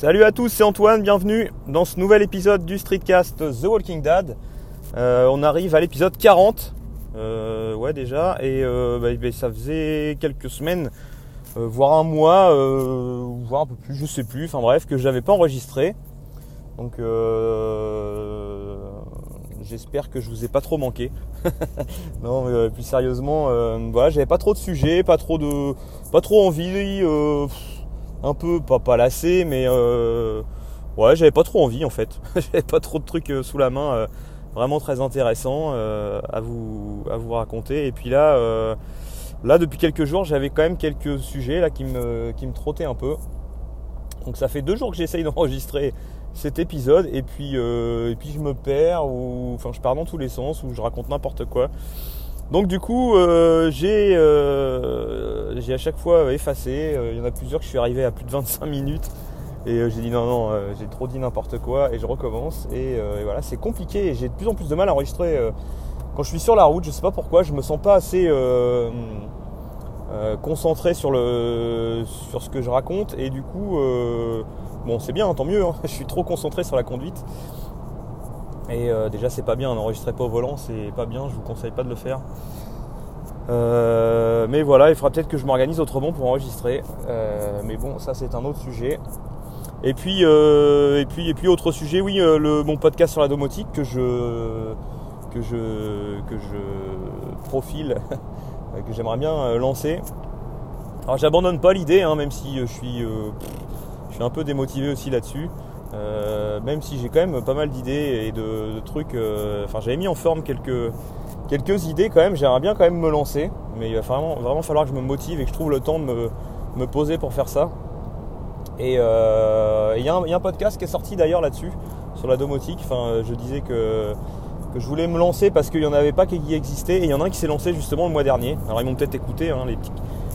Salut à tous, c'est Antoine, bienvenue dans ce nouvel épisode du Streetcast The Walking Dead. Euh, on arrive à l'épisode 40, euh, ouais déjà, et euh, bah, bah, ça faisait quelques semaines, voire un mois, voire un peu plus, je sais plus, enfin bref, que j'avais pas enregistré. Donc j'espère que je vous ai pas trop manqué. non, mais plus sérieusement, voilà, j'avais pas trop de sujets, pas trop de, pas trop envie. Un peu pas, pas lassé mais euh, ouais j'avais pas trop envie en fait. J'avais pas trop de trucs euh, sous la main euh, vraiment très intéressants euh, à vous à vous raconter. Et puis là là depuis quelques jours j'avais quand même quelques sujets là qui me qui me trottaient un peu. Donc ça fait deux jours que j'essaye d'enregistrer cet épisode. Et puis et puis je me perds ou enfin je pars dans tous les sens ou je raconte n'importe quoi donc du coup, euh, j'ai euh, j'ai à chaque fois effacé. Euh, Il y en a plusieurs que je suis arrivé à plus de 25 minutes. Et j'ai dit non, non, j'ai trop dit n'importe quoi et je recommence. Et, voilà, c'est compliqué et j'ai de plus en plus de mal à enregistrer quand je suis sur la route. Je sais pas pourquoi, je me sens pas assez concentré sur, le, sur ce que je raconte. Et du coup, bon, c'est bien, tant mieux. hein. je suis trop concentré sur la conduite. Et euh, déjà, c'est pas bien, n'enregistrez pas au volant, c'est pas bien, je vous conseille pas de le faire. Euh, mais voilà, il faudra peut-être que je m'organise autrement pour enregistrer. Euh, mais bon, ça c'est un autre sujet. Et puis, et puis, et puis autre sujet, oui, le, mon podcast sur la domotique que je, que je, que je profile, que j'aimerais bien lancer. Alors, j'abandonne pas l'idée, hein, même si je suis, je suis un peu démotivé aussi là-dessus. Euh, même si j'ai quand même pas mal d'idées et de, trucs. euh, Enfin, j'avais mis en forme quelques, quelques idées quand même. J'aimerais bien quand même me lancer, mais il va vraiment, vraiment falloir que je me motive et que je trouve le temps de me, me poser pour faire ça. Et euh, il y, a un- podcast qui est sorti d'ailleurs là-dessus, sur la domotique. Enfin, je disais que, que je voulais me lancer parce qu'il n'y en avait pas qui existait. Et il y en a un qui s'est lancé justement le mois dernier. Alors ils m'ont peut-être écouté, hein, les, petits,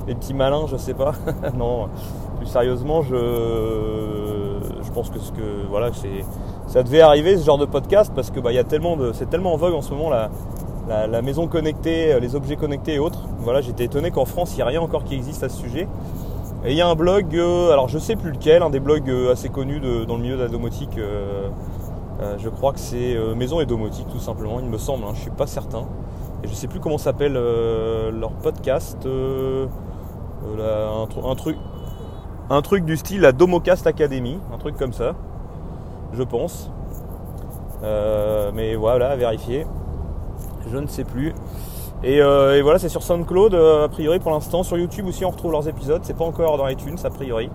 les petits malins, je sais pas. non, plus sérieusement, je pense que, ce que voilà, ça devait arriver ce genre de podcast parce que bah, y a tellement de, c'est tellement en vogue en ce moment la, la, maison connectée, les objets connectés et autres. Voilà, j'étais étonné qu'en France il n'y a rien encore qui existe à ce sujet. Et il y a un blog, euh, alors je sais plus lequel, un des blogs euh, assez connus dans le milieu de la domotique. euh, euh, je crois que c'est euh, Maison et Domotique tout simplement, il me semble, hein, je suis pas certain. Et je sais plus comment s'appelle euh, leur podcast. euh, euh, un truc, un truc du style la Domocast Academy, un truc comme ça, je pense. Euh, mais voilà, vérifier. Je ne sais plus. Et, euh, voilà, c'est sur SoundCloud, euh, a priori pour l'instant. Sur YouTube aussi, on retrouve leurs épisodes. C'est pas encore dans iTunes, a priori.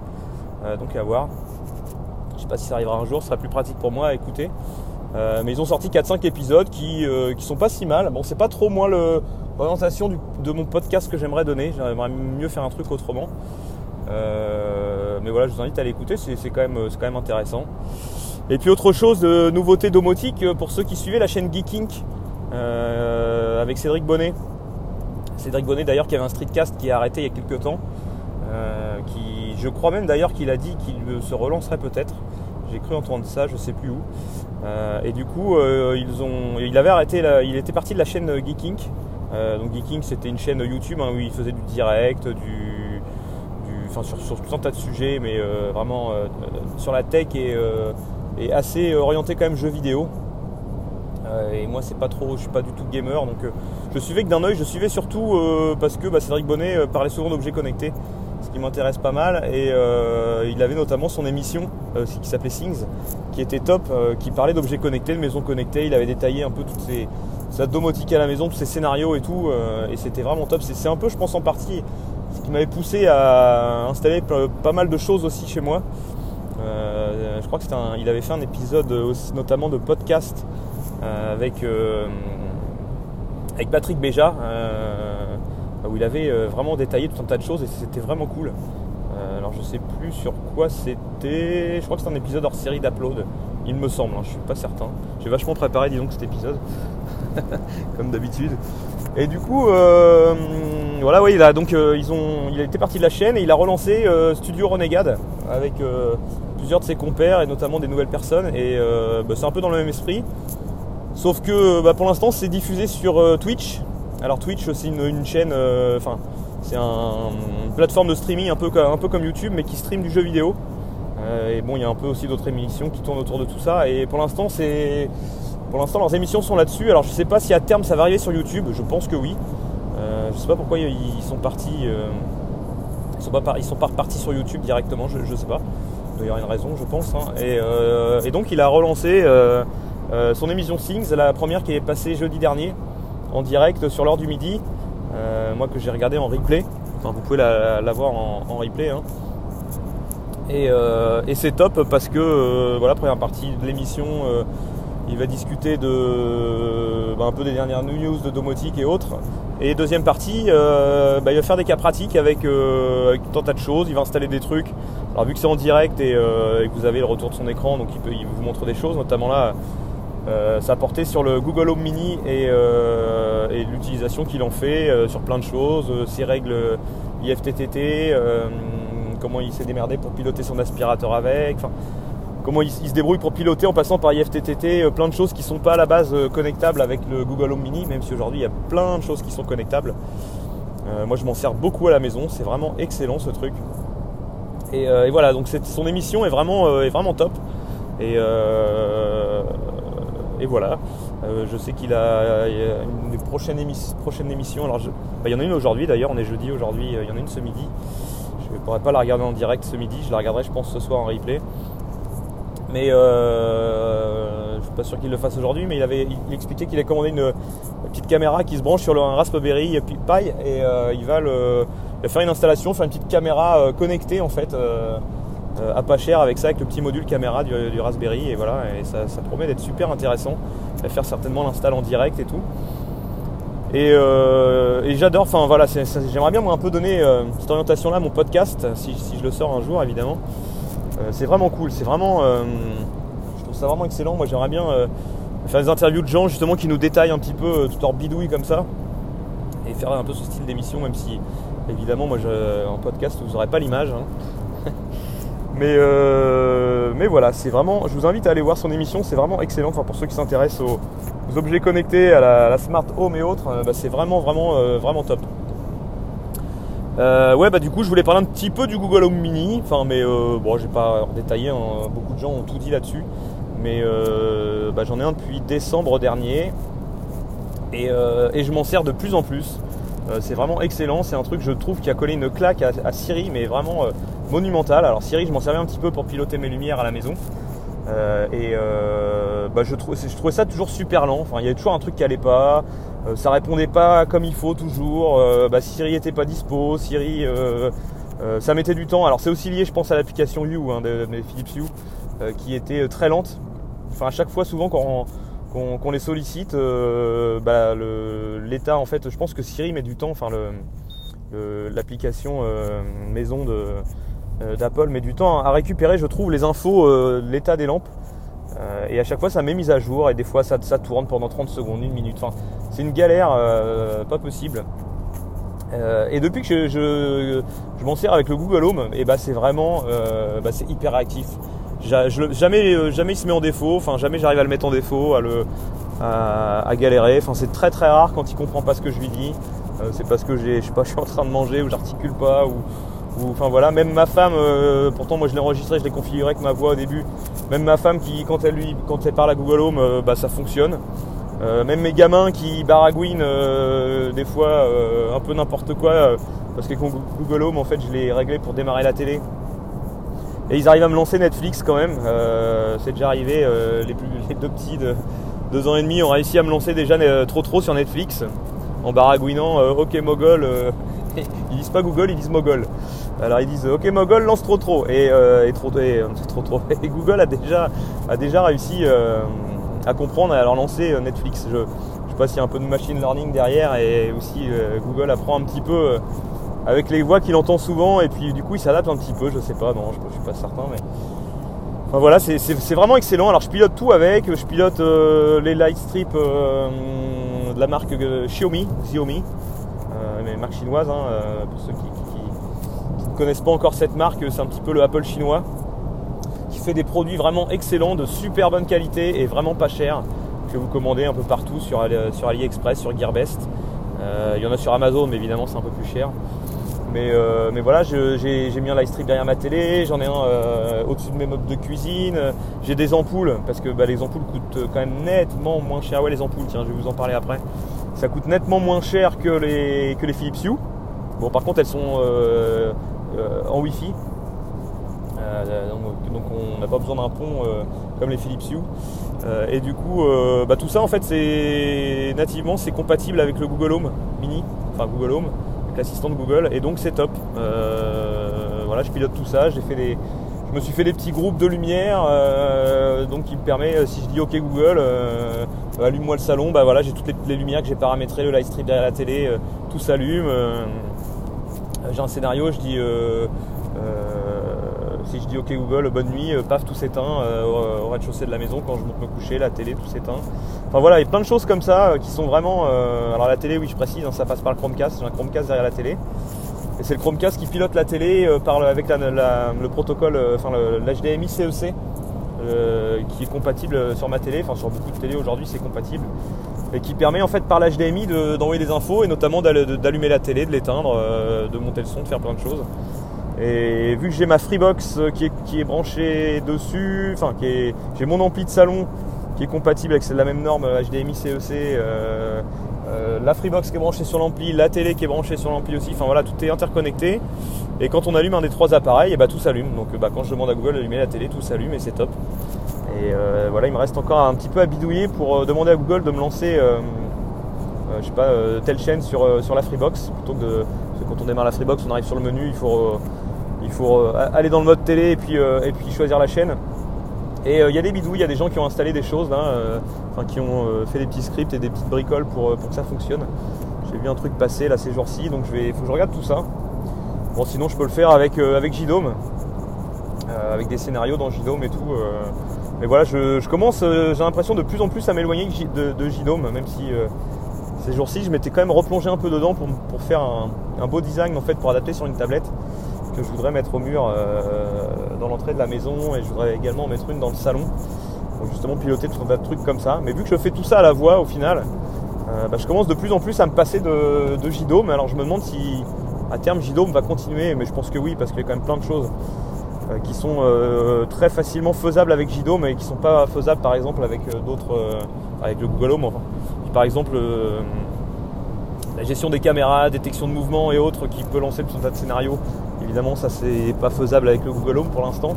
Donc à voir. Je sais pas si ça arrivera un jour, ce sera plus pratique pour moi à écouter. Mais ils ont sorti 4-5 épisodes qui, qui sont pas si mal. Bon, c'est pas trop moi l'orientation de mon podcast que j'aimerais donner. J'aimerais mieux faire un truc autrement. Euh, mais voilà, je vous invite à l'écouter, c'est quand, même- c'est quand même intéressant. Et puis autre chose, de nouveauté domotique, euh, pour ceux qui suivaient la chaîne Geeking euh, avec Cédric Bonnet. Cédric Bonnet d'ailleurs qui avait un streetcast qui a arrêté il y a quelques temps. euh, qui, je crois même d'ailleurs qu'il a dit qu'il se relancerait peut-être. J'ai cru entendre ça, je sais plus où. Euh, et du coup, euh, ils ont, il avait arrêté, il était parti de la chaîne Geeking. Euh, donc Geeking, c'était une chaîne YouTube hein, où il faisait du direct, du- enfin sur, tout un tas de sujets, mais euh, vraiment euh, sur la tech et, euh, assez orienté quand même jeux vidéo. Euh, et moi, c'est pas trop, je suis pas du tout gamer, donc euh, je suivais que d'un œil. Je suivais surtout euh, parce que bah, Cédric Bonnet euh, parlait souvent d'objets connectés, ce qui m'intéresse pas mal. Et euh, il avait notamment son émission euh, qui s'appelait Things, qui était top, euh, qui parlait d'objets connectés, de maisons connectées. Il avait détaillé un peu toutes ces sa domotique à la maison, tous ces scénarios et tout, euh, et c'était vraiment top. C'est un peu, je pense, en partie ce qui m'avait poussé à installer pas mal de choses aussi chez moi. Euh, je crois que c'était un- il avait fait un épisode aussi, notamment de podcast euh, avec, euh, avec Patrick Béja, où il avait vraiment détaillé tout un tas de choses et c'était vraiment cool. Alors je sais plus sur quoi c'était. Je crois que c'est un épisode hors série d'Upload, il me semble, hein, je suis pas certain. J'ai vachement préparé, disons, cet épisode, comme d'habitude. Et du coup, voilà, oui, il a donc euh, ils ont, il parti de la chaîne et il a relancé euh, Studio Renegade avec euh, plusieurs de ses compères et notamment des nouvelles personnes. Et bah, c'est un peu dans le même esprit. Sauf que bah, pour l'instant c'est diffusé sur Twitch. Alors Twitch c'est une, chaîne, enfin c'est un- une plateforme de streaming un peu, comme- YouTube mais qui stream du jeu vidéo. et bon, il y a un peu aussi d'autres émissions qui tournent autour de tout ça. Et pour l'instant, pour l'instant, leurs émissions sont là-dessus. Alors, je ne sais pas si à terme ça va arriver sur YouTube. Je pense que oui. Je sais pas pourquoi ils sont partis. ils sont pas, ils sont pas sur YouTube directement. Je ne sais pas. Il y aura une raison, je pense. Hein. Et, donc, il a relancé son émission Things, la première qui est passée jeudi dernier en direct sur l'heure du midi. moi, que j'ai regardé en replay. Enfin, vous pouvez la, voir en, replay. Hein. Euh, et, c'est top parce que euh, voilà, première partie de l'émission, euh, il va discuter de bah, un peu des dernières news de domotique et autres. Et deuxième partie, bah, il va faire des cas pratiques avec, avec tant de choses. Il va installer des trucs. Alors vu que c'est en direct et, que vous avez le retour de son écran, donc il, peut, vous montre des choses, notamment là. ça a porté sur le Google Home Mini et, et l'utilisation qu'il en fait sur plein de choses, ses règles IFTTT, comment il s'est démerdé pour piloter son aspirateur avec, comment il, se débrouille pour piloter en passant par IFTTT, euh, plein de choses qui ne sont pas à la base euh, connectables avec le Google Home Mini, même si aujourd'hui il y a plein de choses qui sont connectables. Euh, moi je m'en sers beaucoup à la maison, c'est vraiment excellent ce truc. Et, voilà, donc son émission est vraiment, vraiment top. Et, et voilà, je sais qu'il a, une prochaine, émission. Alors, bah, il y en a une aujourd'hui d'ailleurs, on est jeudi aujourd'hui, il y en a une ce midi. Je ne pourrais pas la regarder en direct ce midi, je la regarderai je pense ce soir en replay. Mais euh, je suis pas sûr qu'il le fasse aujourd'hui, mais il avait il expliquait qu'il a commandé une, petite caméra qui se branche sur un Raspberry Pi et euh, il, va le, faire une installation, faire une petite caméra euh, connectée en fait à pas cher avec ça, avec le petit module caméra du, Raspberry et voilà, et ça, promet d'être super intéressant. Il va faire certainement l'install en direct et tout. Euh, et, j'adore, enfin voilà, j'aimerais bien moi un peu donner euh, cette orientation là à mon podcast, si, je le sors un jour évidemment. Euh, c'est vraiment cool, c'est vraiment. je trouve ça vraiment excellent. Moi j'aimerais bien faire des interviews de gens justement qui nous détaillent un petit peu tout leur bidouille comme ça. Et faire un peu ce style d'émission, même si évidemment moi je, en podcast vous n'aurez pas l'image. Hein. mais, mais voilà, c'est vraiment. Je vous invite à aller voir son émission, c'est vraiment excellent. Enfin pour ceux qui s'intéressent au objets connectés, à la, smart home et autres, euh, bah, c'est vraiment vraiment euh, vraiment top. Euh, ouais bah du coup je voulais parler un petit peu du Google Home Mini, enfin mais bon j'ai pas détaillé, hein. beaucoup de gens ont tout dit là-dessus, mais bah, j'en ai un depuis décembre dernier et, je m'en sers de plus en plus. c'est vraiment excellent, c'est un truc je trouve qui a collé une claque à, Siri mais vraiment monumental. Alors Siri je m'en servais un petit peu pour piloter mes lumières à la maison. Euh, et euh, bah, je, trouvais ça toujours super lent. Enfin, il y avait toujours un truc qui allait pas. Euh, ça répondait pas comme il faut toujours. Bah, Siri était pas dispo. Siri, ça mettait du temps. Alors c'est aussi lié, je pense, à l'application You hein, Philips You, qui était très lente. Enfin, à chaque fois, souvent, quand qu'on les sollicite, bah, l'état en fait, je pense que Siri met du temps. Enfin, l'application maison euh, d'Apple met du temps à récupérer, je trouve, les infos euh, l'état des lampes. Euh, et à chaque fois, ça met mise à jour et des fois, ça, tourne pendant 30 secondes, une minute. Enfin, c'est une galère pas possible. et depuis que je, m'en sers avec le Google Home, et bah, c'est vraiment bah, c'est hyper réactif. jamais, jamais il se met en défaut, enfin jamais j'arrive à le mettre en défaut, à, le, à, galérer. Enfin, c'est très très rare quand il comprend pas ce que je lui dis. c'est parce que je pas, je suis en train de manger ou j'articule pas ou, enfin voilà, même ma femme, euh, pourtant moi je l'ai enregistré, je l'ai configuré avec ma voix au début. Même ma femme qui, quand elle lui, quand elle parle à Google Home, euh, bah ça fonctionne. Euh, même mes gamins qui baragouinent des fois un peu n'importe quoi, parce que Google Home en fait je l'ai réglé pour démarrer la télé. Et ils arrivent à me lancer Netflix quand même. c'est déjà arrivé, les, les, deux petits de deux ans et demi ont réussi à me lancer déjà trop trop sur Netflix en baragouinant OK Mogol. Ils disent pas Google, ils disent Mogol. Alors ils disent OK Mogol lance trop trop et, euh, trop, et, Google a déjà a déjà réussi euh, à comprendre et à leur lancer euh, Netflix. Je, ne sais pas s'il y a un peu de machine learning derrière et aussi Google apprend un petit peu avec les voix qu'il entend souvent et puis du coup il s'adapte un petit peu. Je sais pas, non, je, je suis pas certain mais Enfin, voilà, c'est vraiment excellent. Alors je pilote tout avec, je pilote les light strips de la marque Xiaomi, Xiaomi, marque chinoise hein, pour ceux qui, connaissent pas encore cette marque, c'est un petit peu le Apple chinois, qui fait des produits vraiment excellents, de super bonne qualité et vraiment pas cher, que vous commandez un peu partout sur, sur AliExpress, sur Gearbest. Euh, il y en a sur Amazon, mais évidemment c'est un peu plus cher. Mais, mais voilà, j'ai mis un live strip derrière ma télé, j'en ai un au-dessus de mes meubles de cuisine, j'ai des ampoules, parce que bah, les ampoules coûtent quand même nettement moins cher. Ouais, les ampoules, tiens, je vais vous en parler après. Ça coûte nettement moins cher que les, que les Philips Hue. Bon, par contre, elles sont en Wi-Fi. donc, on n'a pas besoin d'un pont comme les Philips Hue. et du coup, bah, tout ça en fait, c'est nativement, c'est compatible avec le Google Home Mini, enfin Google Home l'assistant de Google et donc c'est top. Euh, voilà, je pilote tout ça, j'ai fait des, je me suis fait des petits groupes de lumière, euh, donc qui me permet, euh, si je dis OK Google, allume-moi le salon, bah voilà, j'ai toutes les, lumières que j'ai paramétrées, le live stream derrière la télé, tout s'allume. j'ai un scénario, je dis si je dis OK Google, bonne nuit, euh, paf, tout s'éteint euh, au rez-de-chaussée de la maison quand je monte me coucher, la télé, tout s'éteint. Enfin voilà, il y a plein de choses comme ça euh, qui sont vraiment. alors la télé, oui, je précise, hein, ça passe par le Chromecast, j'ai un Chromecast derrière la télé. C'est le Chromecast qui pilote la télé avec le protocole, enfin l'HDMI CEC, qui est compatible sur ma télé, enfin sur beaucoup de télé aujourd'hui c'est compatible, et qui permet en fait par l'HDMI d'envoyer des infos et notamment d'allumer la télé, de l'éteindre, de monter le son, de faire plein de choses. Et vu que j'ai ma Freebox euh, qui est, branchée dessus, enfin j'ai mon ampli de salon qui est compatible avec la même norme HDMI CEC, euh, euh, la Freebox qui est branchée sur l'ampli, la télé qui est branchée sur l'ampli aussi, enfin voilà, tout est interconnecté. Et quand on allume un des trois appareils, et bah, tout s'allume. Donc bah, quand je demande à Google d'allumer la télé, tout s'allume et c'est top. Et voilà, il me reste encore un petit peu à bidouiller pour demander à Google de me lancer, je sais pas, telle chaîne sur, la Freebox plutôt que quand on démarre la Freebox, on arrive sur le menu, il faut euh, aller dans le mode télé et puis, euh, et puis choisir la chaîne. Et euh, il y a des bidouilles, il y a des gens qui ont installé des choses là, enfin, qui ont fait des petits scripts et des petites bricoles pour, pour que ça fonctionne. J'ai vu un truc passer là ces jours-ci, donc il faut que je regarde tout ça. Bon sinon je peux le faire avec, avec avec des scénarios dans JDOM et tout. mais voilà, je, commence, j'ai l'impression de plus en plus à m'éloigner de, de, même si ces jours-ci je m'étais quand même replongé un peu dedans pour, pour faire un, beau design en fait pour adapter sur une tablette que je voudrais mettre au mur euh, dans l'entrée de la maison et je voudrais également en mettre une dans le salon pour justement piloter tout un tas de trucs comme ça. Mais vu que je fais tout ça à la voix au final, euh, bah, je commence de plus en plus à me passer de, de JDOM. Alors je me demande si à terme JDOM va continuer, mais je pense que oui parce qu'il y a quand même plein de choses euh, qui sont très facilement faisables avec JDOM et qui sont pas faisables par exemple avec d'autres, avec le Google Home. Par exemple, la gestion des caméras, détection de mouvement et autres qui peut lancer tout un tas de scénarios Évidemment, ça c'est pas faisable avec le Google Home pour l'instant.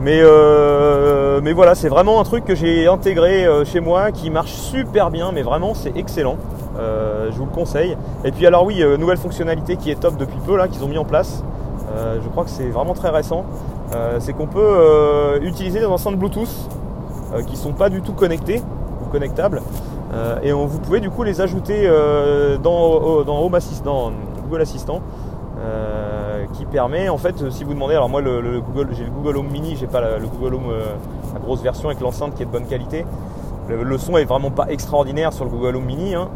Mais, euh, mais voilà, c'est vraiment un truc que j'ai intégré euh, chez moi qui marche super bien, mais vraiment c'est excellent. Euh, je vous le conseille. Et puis alors oui, nouvelle fonctionnalité qui est top depuis peu là, qu'ils ont mis en place. je crois que c'est vraiment très récent. c'est qu'on peut utiliser des enceintes Bluetooth qui sont pas du tout connectées ou connectables. et vous pouvez du coup les ajouter dans, dans Home Assistant, Google Assistant. Euh, qui permet en fait si vous demandez alors moi le, Google j'ai le Google Home Mini j'ai pas le Google Home euh, la grosse version avec l'enceinte qui est de bonne qualité. Le, son est vraiment pas extraordinaire sur le Google Home Mini hein.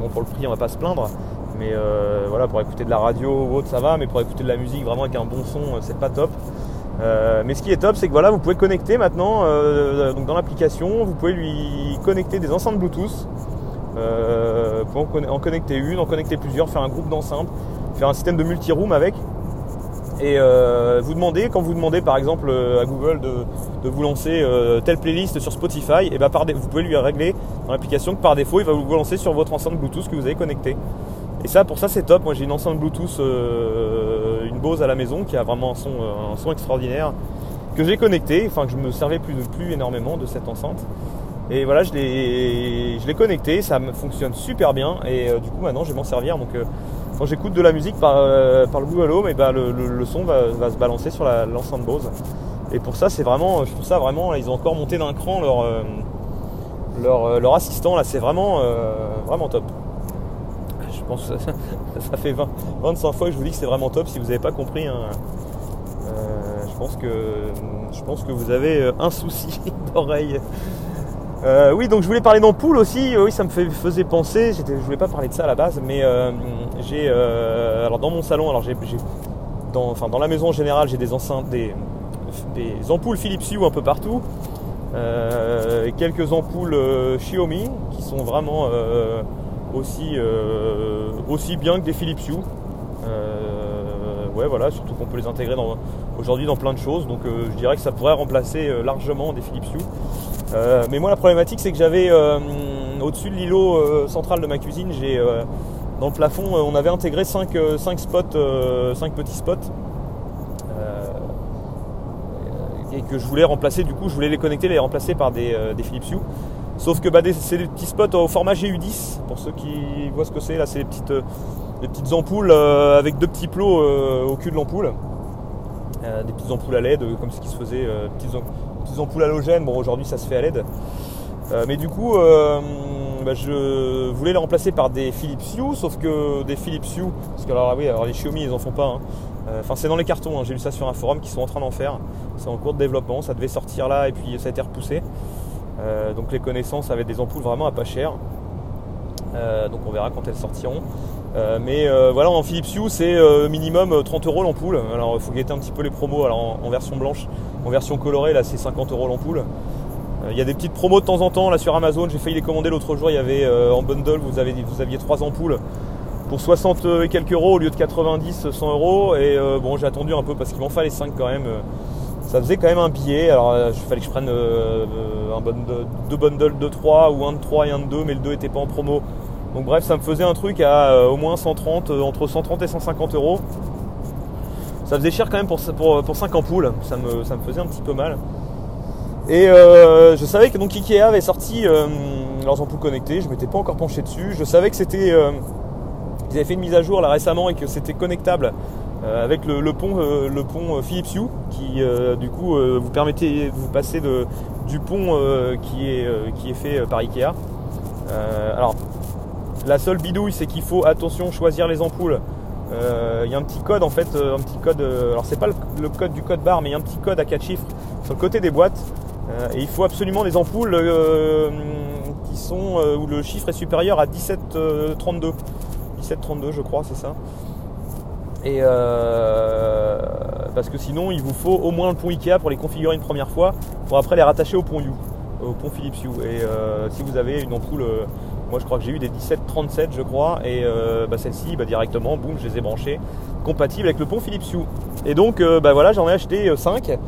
bon pour le prix on va pas se plaindre. Mais euh, voilà pour écouter de la radio ou autre ça va. Mais pour écouter de la musique vraiment avec un bon son c'est pas top. Mais ce qui est top c'est que voilà vous pouvez connecter maintenant donc dans l'application. Vous pouvez lui connecter des enceintes Bluetooth. Pouvez en connecter une en connecter plusieurs faire un groupe d'enceintes faire un système de multi-room avec. Et euh, vous demandez, quand vous demandez par exemple euh, à Google de, vous lancer euh, telle playlist sur Spotify, et ben par vous pouvez lui régler dans l'application que par défaut il va vous lancer sur votre enceinte Bluetooth que vous avez connecté. Et ça pour ça c'est top. Moi j'ai une enceinte Bluetooth, une Bose à la maison qui a vraiment un son, un son extraordinaire que j'ai connecté, enfin que je me servais plus, plus énormément de cette enceinte. Et voilà, je l'ai connecté, ça fonctionne super bien et du coup maintenant je vais m'en servir. Donc quand j'écoute de la musique par, euh, par le Google Home, ben le, son va, se balancer sur l'enceinte Bose. Et pour ça, c'est vraiment, je trouve ça vraiment, ils ont encore monté d'un cran leur, euh, leur, euh, leur, assistant. Là, c'est vraiment, vraiment top. Je pense que ça, fait 20, 25 fois que je vous dis que c'est vraiment top. Si vous n'avez pas compris, hein, je, pense que, je pense que vous avez un souci d'oreille. Euh, oui, donc je voulais parler d'ampoule aussi. Oui, ça me faisait penser. Je voulais pas parler de ça à la base, mais euh, j'ai euh, alors dans mon salon, alors j'ai dans, enfin dans la maison en général, j'ai des enceintes, des ampoules Philips Hue un peu partout, et quelques ampoules Xiaomi qui sont vraiment aussi aussi bien que des Philips Hue. ouais, voilà, surtout qu'on peut les intégrer aujourd'hui dans plein de choses. Donc je dirais que ça pourrait remplacer largement des Philips Hue. Mais moi, la problématique, c'est que j'avais au-dessus de l'îlot central de ma cuisine, j'ai dans le plafond, on avait intégré 5, spots, 5 petits spots et que je voulais remplacer, du coup, je voulais les connecter, les remplacer par des, Philips Hue. Sauf que bah, c'est des petits spots au format GU10, pour ceux qui voient ce que c'est, là c'est les petites, euh, petites ampoules euh, avec deux petits plots euh, au cul de l'ampoule. des petites ampoules à LED, comme ce qui se faisait, ampoules halogènes, bon aujourd'hui ça se fait à LED. mais du coup, bah, je voulais les remplacer par des Philips Hue, sauf que des Philips Hue, parce que alors, oui, alors les Xiaomi ils en font pas, hein. enfin c'est dans les cartons, hein. j'ai lu ça sur un forum qui sont en train d'en faire, c'est en cours de développement, ça devait sortir là et puis ça a été repoussé. Euh, donc les connaissances avaient des ampoules vraiment à pas cher. Euh, donc on verra quand elles sortiront. Euh, mais voilà, en Philips Hue, c'est minimum 30 euros l'ampoule. Alors il faut guetter un petit peu les promos. Alors en, version blanche, en version colorée, là c'est 50 euros l'ampoule. Il y a des petites promos de temps en temps là sur Amazon. J'ai failli les commander l'autre jour. Il y avait en bundle, vous, aviez 3 ampoules pour 60 et quelques euros au lieu de 90, 100 euros. Et bon, j'ai attendu un peu parce qu'il m'en fallait 5 quand même ça faisait quand même un billet. Alors euh, il fallait que je prenne euh, un deux bundles de 3 ou un de 3 et un de 2, mais le 2 n'était pas en promo. Donc bref, ça me faisait un truc à euh, au moins 130, entre 130 et 150 euros. Ça faisait cher quand même pour, pour, 5 ampoules, ça me, faisait un petit peu mal. Et je savais que donc Ikea avait sorti leurs ampoules connectées, je m'étais pas encore penché dessus. Je savais que c'était. ils avaient fait une mise à jour là récemment et que c'était connectable euh, avec le, pont, euh, le pont euh, Philips Hue qui du coup vous permettez de vous passer de, du pont qui, est, fait par Ikea. La seule bidouille c'est qu'il faut attention choisir les ampoules. Il y a un petit code en fait, un petit code. alors c'est pas le, code du code barre, mais il y a un petit code à 4 chiffres sur le côté des boîtes. et il faut absolument des ampoules qui sont où le chiffre est supérieur à 1732. 1732 je crois, c'est ça. Euh, parce que sinon, il vous faut au moins le pont Ikea pour les configurer une première fois, pour après les rattacher au pont U, au pont Philips U. Et euh, si vous avez une ampoule, euh, moi je crois que j'ai eu des 1737 je crois, et bah, celle-ci, bah, directement, boum, je les ai branchées, compatibles avec le pont Philips U. Et donc, bah, voilà, j'en ai acheté 5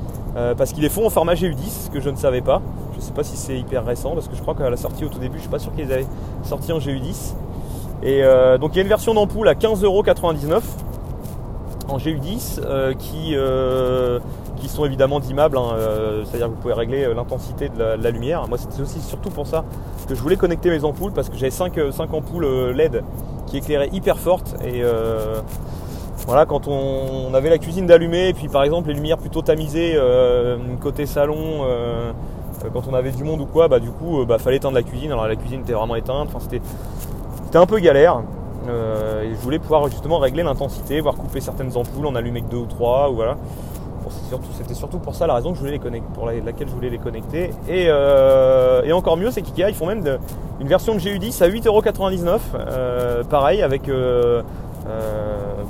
parce qu'ils les font en format GU10, ce que je ne savais pas. Je ne sais pas si c'est hyper récent, parce que je crois qu'à la sortie au tout début, je ne suis pas sûr qu'ils avaient sorti en GU10. Et donc il y a une version d'ampoule à 15,99€ en GU10 euh, qui, euh, qui sont évidemment dimmables, hein, euh, c'est-à-dire que vous pouvez régler l'intensité de, la, lumière. Moi c'était aussi surtout pour ça que je voulais connecter mes ampoules parce que j'avais 5, 5 ampoules LED qui éclairaient hyper fortes et voilà, quand on, avait la cuisine d'allumer, et puis par exemple les lumières plutôt tamisées côté salon, quand on avait du monde ou quoi, bah du coup, bah, fallait éteindre la cuisine. Alors la cuisine était vraiment éteinte, enfin c'était, un peu galère. Euh, et je voulais pouvoir justement régler l'intensité, voire couper certaines ampoules, en allumer que deux ou trois, ou voilà. C'était surtout pour ça la raison pour laquelle je voulais les connecter. Et, euh, encore mieux, c'est qu'IKEA ils font même une version de GU10 à 8,99€. Euh, pareil avec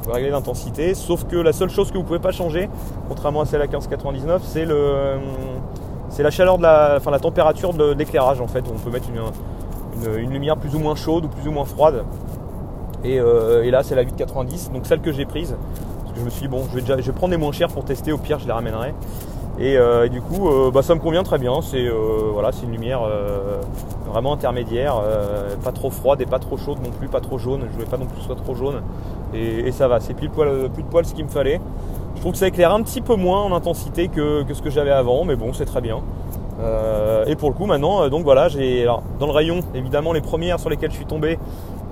pour régler l'intensité. Sauf que la seule chose que vous pouvez pas changer, contrairement à celle à 15,99, c'est la chaleur de la, température de, l'éclairage en fait. On peut mettre une lumière plus ou moins chaude ou plus ou moins froide. Euh, et, là, c'est la 8,90, donc celle que j'ai prise. Que je me suis dit, bon, je vais, déjà, je vais prendre les moins chères pour tester, au pire, je les ramènerai. Et, euh, du coup, euh, bah, ça me convient très bien. C'est voilà, une lumière vraiment intermédiaire, pas trop froide et pas trop chaude non plus, pas trop jaune. Je voulais pas non plus soit trop jaune. Et, ça va, c'est plus, de poil ce qu'il me fallait. Je trouve que ça éclaire un petit peu moins en intensité que, ce que j'avais avant, mais bon, c'est très bien. et pour le coup, maintenant, donc voilà, j'ai dans le rayon, évidemment, les premières sur lesquelles je suis tombé,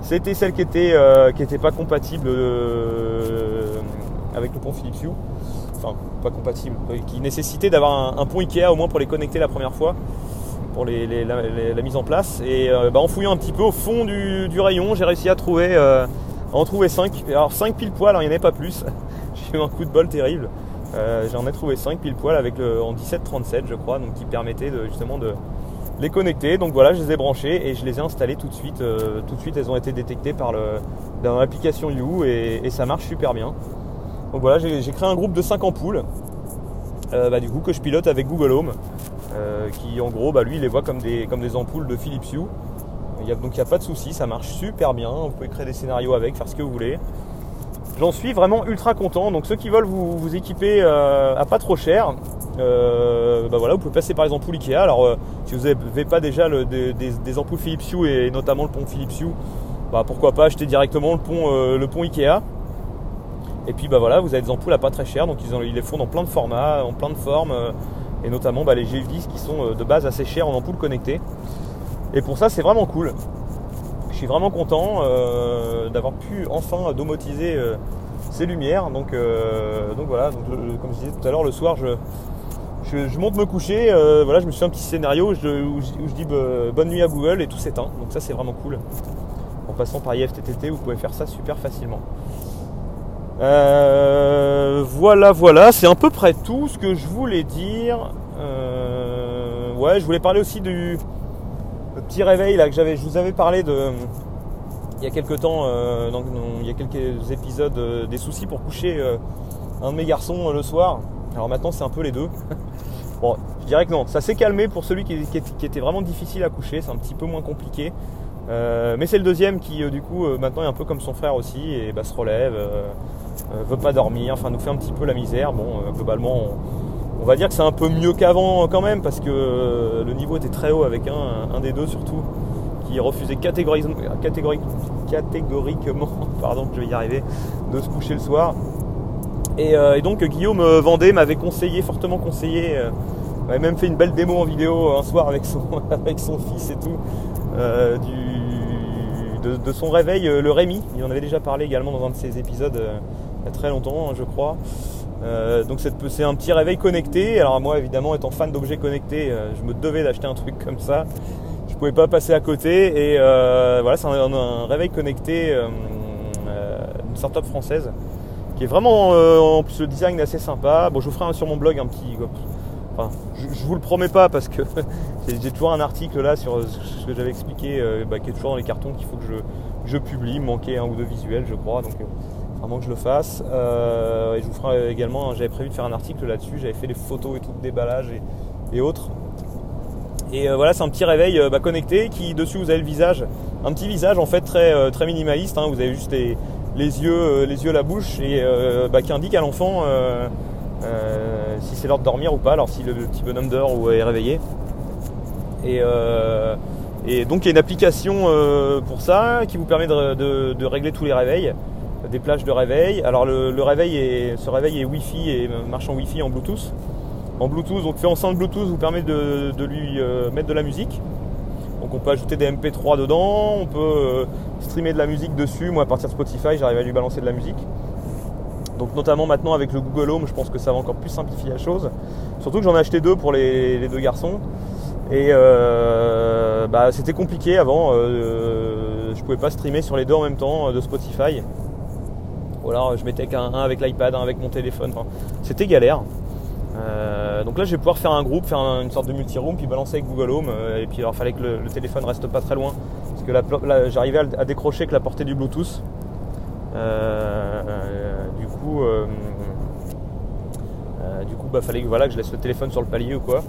c'était celle qui était, euh, qui était pas compatible euh, avec le pont Philips Hue. Enfin, pas compatible, euh, qui nécessitait d'avoir un, pont Ikea au moins pour les connecter la première fois, pour la, mise en place. Et bah, en fouillant un petit peu au fond du, rayon, j'ai réussi à trouver, en trouver 5. Alors 5 pile poil, hein, il n'y en avait pas plus. j'ai eu un coup de bol terrible. J'en ai trouvé 5 pile poil avec le, en 1737 je crois, donc qui permettait de, justement de, les connecter. Donc voilà, je les ai branchés et je les ai installés tout de suite. Euh, tout de suite, elles ont été détectées par l'application You et, ça marche super bien. Donc voilà, j'ai créé un groupe de 5 ampoules. Euh, bah, du coup que je pilote avec Google Home euh, qui en gros bah, lui les voit comme des, ampoules de Philips Hue il donc il n'y a pas de souci ça marche super bien vous pouvez créer des scénarios avec faire ce que vous voulez j'en suis vraiment ultra content. Donc ceux qui veulent vous, équiper à pas trop cher, bah voilà, vous pouvez passer par les ampoules Ikea. Alors si vous n'avez pas déjà des, ampoules Philips Hue et notamment le pont Philips Hue, pourquoi pas acheter directement le pont, le pont Ikea. Et puis bah voilà, vous avez des ampoules à pas très cher, donc ils, les font dans plein de formats, en plein de formes, euh, et notamment bah, les GF10 qui sont euh, de base assez chers en ampoules connectées. Et pour ça c'est vraiment cool. Je suis vraiment content euh, d'avoir pu enfin domotiser ces lumières. Donc, voilà, comme je disais tout à l'heure, le soir je, monte me coucher, voilà, je me suis un petit scénario où je, dis bah, bonne nuit à Google et tout s'éteint. Donc ça c'est vraiment cool. En passant par IFTTT, vous pouvez faire ça super facilement. Euh, voilà, voilà, c'est à peu près tout ce que je voulais dire. Euh, ouais, je voulais parler aussi du petit réveil là que j'avais. Je vous avais parlé de il y a quelques temps, euh, il y a quelques épisodes des soucis pour coucher un de mes garçons le soir. Alors maintenant c'est un peu les deux. bon, je dirais que non, ça s'est calmé pour celui qui, était vraiment difficile à coucher, c'est un petit peu moins compliqué. mais c'est le deuxième qui du coup maintenant est un peu comme son frère aussi et bah, se relève, veut pas dormir, enfin nous fait un petit peu la misère. Bon, euh, globalement, on, va dire que c'est un peu mieux qu'avant quand même, parce que euh, le niveau était très haut avec un, un des deux surtout, qui refusait catégoriquement, pardon, je vais y arriver, de se coucher le soir. Et, donc Guillaume Vendée m'avait conseillé, fortement conseillé, m'avait même fait une belle démo en vidéo un soir avec son, avec son fils et tout, du, de, son réveil, le Rémi. Il en avait déjà parlé également dans un de ses épisodes très longtemps, je crois. Euh, donc c'est un petit réveil connecté. Alors moi évidemment étant fan d'objets connectés, euh, je me devais d'acheter un truc comme ça. Je pouvais pas passer à côté et euh, voilà c'est un, réveil connecté une startup française qui est vraiment en plus le design est assez sympa. Bon je vous ferai sur mon blog un petit. Enfin je, vous le promets pas parce que j'ai toujours un article là sur ce que j'avais expliqué bah, qui est toujours dans les cartons qu'il faut que je, je publie. Il manquait un ou deux visuels je crois donc avant que je le fasse. Euh, et je vous ferai également, j'avais prévu de faire un article là-dessus, j'avais fait des photos et tout de déballage et, autres. Et euh, voilà, c'est un petit réveil euh, bah, connecté qui dessus vous avez le visage, un petit visage en fait très, très minimaliste. Hein. vous avez juste les, yeux, les yeux, la bouche et bah, qui indique à l'enfant si c'est l'heure de dormir ou pas. Alors si le, petit bonhomme dort ou est réveillé. Et donc il y a une application pour ça qui vous permet de régler tous les réveils des plages de réveil. Alors le, réveil est, ce réveil est Wi-Fi et marche en Wi-Fi en Bluetooth. En Bluetooth, donc fait enceinte Bluetooth vous permet de, lui euh, mettre de la musique. Donc on peut ajouter des MP3 dedans, on peut euh, streamer de la musique dessus. Moi à partir de Spotify j'arrive à lui balancer de la musique. Donc notamment maintenant avec le Google Home, je pense que ça va encore plus simplifier la chose. Surtout que j'en ai acheté deux pour les, deux garçons. Et euh, bah, c'était compliqué avant. je pouvais pas streamer sur les deux en même temps de Spotify. Alors je mettais qu'un avec l'iPad, un avec mon téléphone. c'était galère. Euh, donc là, je vais pouvoir faire un groupe, faire une sorte de multi-room, puis balancer avec Google Home. Euh, et puis, il fallait que le, téléphone reste pas très loin, parce que là, j'arrivais à, décrocher que la portée du Bluetooth. Euh, du coup, du coup, bah, fallait que voilà que je laisse le téléphone sur le palier ou quoi.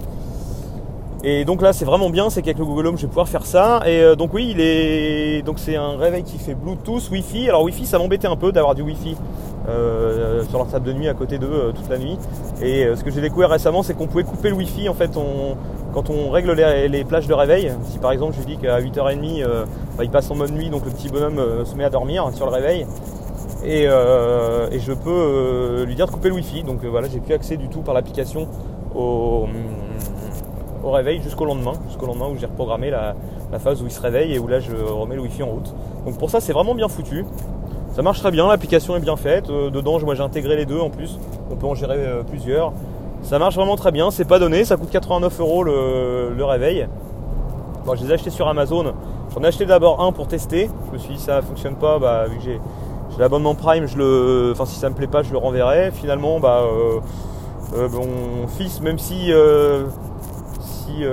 Et donc là, c'est vraiment bien, c'est qu'avec le Google Home, je vais pouvoir faire ça. Et euh, donc oui, il est donc c'est un réveil qui fait Bluetooth, Wi-Fi. Alors Wi-Fi, ça m'embêtait un peu d'avoir du Wi-Fi euh, sur leur table de nuit à côté d'eux euh, toute la nuit. Et ce que j'ai découvert récemment, c'est qu'on pouvait couper le Wi-Fi en fait quand on règle les, plages de réveil. Si par exemple, je lui dis qu'à 8h30, bah, il passe en mode nuit, donc le petit bonhomme se met à dormir sur le réveil. Et, je peux lui dire de couper le Wi-Fi. Donc voilà, j'ai plus accès du tout par l'application au au réveil jusqu'au lendemain, jusqu'au lendemain où j'ai reprogrammé la, phase où il se réveille et où là je remets le wifi en route. Donc pour ça c'est vraiment bien foutu. Ça marche très bien, l'application est bien faite. Euh, dedans moi j'ai intégré les deux en plus. On peut en gérer euh, plusieurs. Ça marche vraiment très bien, c'est pas donné, ça coûte 89 euros le, réveil. Bon, je les ai achetés sur Amazon. J'en ai acheté d'abord un pour tester. Je me suis dit ça fonctionne pas, bah, vu que j'ai, l'abonnement Prime, je le, enfin si ça me plaît pas, je le renverrai. Finalement, bah, euh, mon fils, même si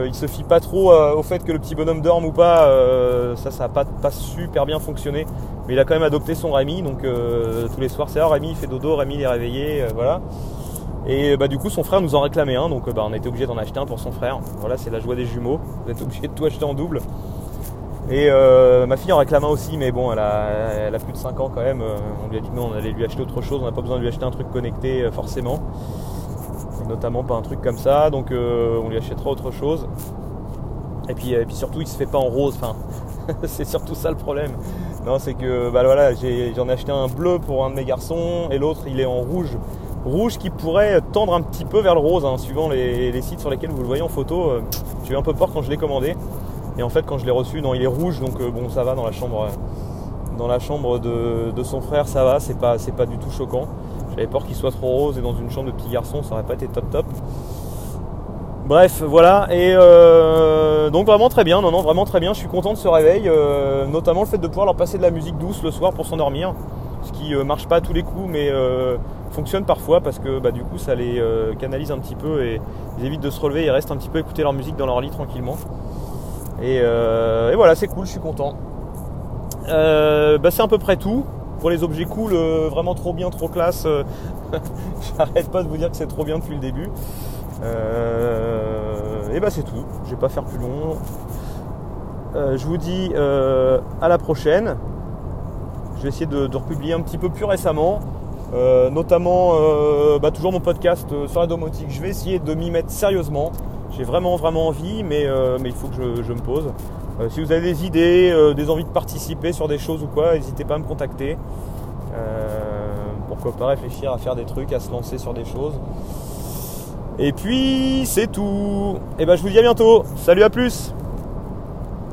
il se fie pas trop euh, au fait que le petit bonhomme dorme ou pas, euh, ça ça n'a pas, super bien fonctionné. Mais il a quand même adopté son Rémi, donc tous les soirs c'est ah Rémi il fait dodo, Rémi il est réveillé, voilà. Et bah du coup son frère nous en réclamait un, donc bah, on était obligé d'en acheter un pour son frère. Voilà, c'est la joie des jumeaux, vous êtes obligé de tout acheter en double. Et euh, ma fille en réclame un aussi, mais bon, elle a, a plus de 5 ans quand même. On lui a dit non, on allait lui acheter autre chose, on n'a pas besoin de lui acheter un truc connecté forcément. Notamment pas un truc comme ça, donc on lui achètera autre chose. Et puis, et puis surtout, il se fait pas en rose. Enfin, c'est surtout ça le problème. Non, c'est que bah voilà, j'en ai, acheté un bleu pour un de mes garçons et l'autre il est en rouge. Rouge qui pourrait tendre un petit peu vers le rose, hein, suivant les, sites sur lesquels vous le voyez en photo. Euh, j'ai eu un peu peur quand je l'ai commandé. Et en fait, quand je l'ai reçu, non, il est rouge, donc euh, bon, ça va dans la chambre, euh, dans la chambre de, son frère, ça va, c'est pas, c'est pas du tout choquant. J'avais peur qu'il soit trop rose et dans une chambre de petit garçon, ça aurait pas été top top. Bref, voilà. Et euh, donc vraiment très bien. Non, non, vraiment très bien. Je suis content de ce réveil, euh, notamment le fait de pouvoir leur passer de la musique douce le soir pour s'endormir, ce qui euh, marche pas à tous les coups, mais fonctionne parfois parce que bah, du coup ça les canalise un petit peu et ils évitent de se relever. Ils restent un petit peu écouter leur musique dans leur lit tranquillement. Et, voilà, c'est cool. Je suis content. Bah, c'est à peu près tout pour les objets cool, vraiment trop bien, trop classe. J'arrête pas de vous dire que c'est trop bien depuis le début. Euh, et bah c'est tout, je vais pas faire plus long. Euh, je vous dis euh, à la prochaine. Je vais essayer de, republier un petit peu plus récemment. notamment bah, toujours mon podcast sur la domotique. Je vais essayer de m'y mettre sérieusement. J'ai vraiment vraiment envie, mais, mais il faut que je, me pose. Si vous avez des idées, des envies de participer sur des choses ou quoi, n'hésitez pas à me contacter. pourquoi pas réfléchir à faire des trucs, à se lancer sur des choses. Et puis c'est tout. Et ben je vous dis à bientôt. Salut à plus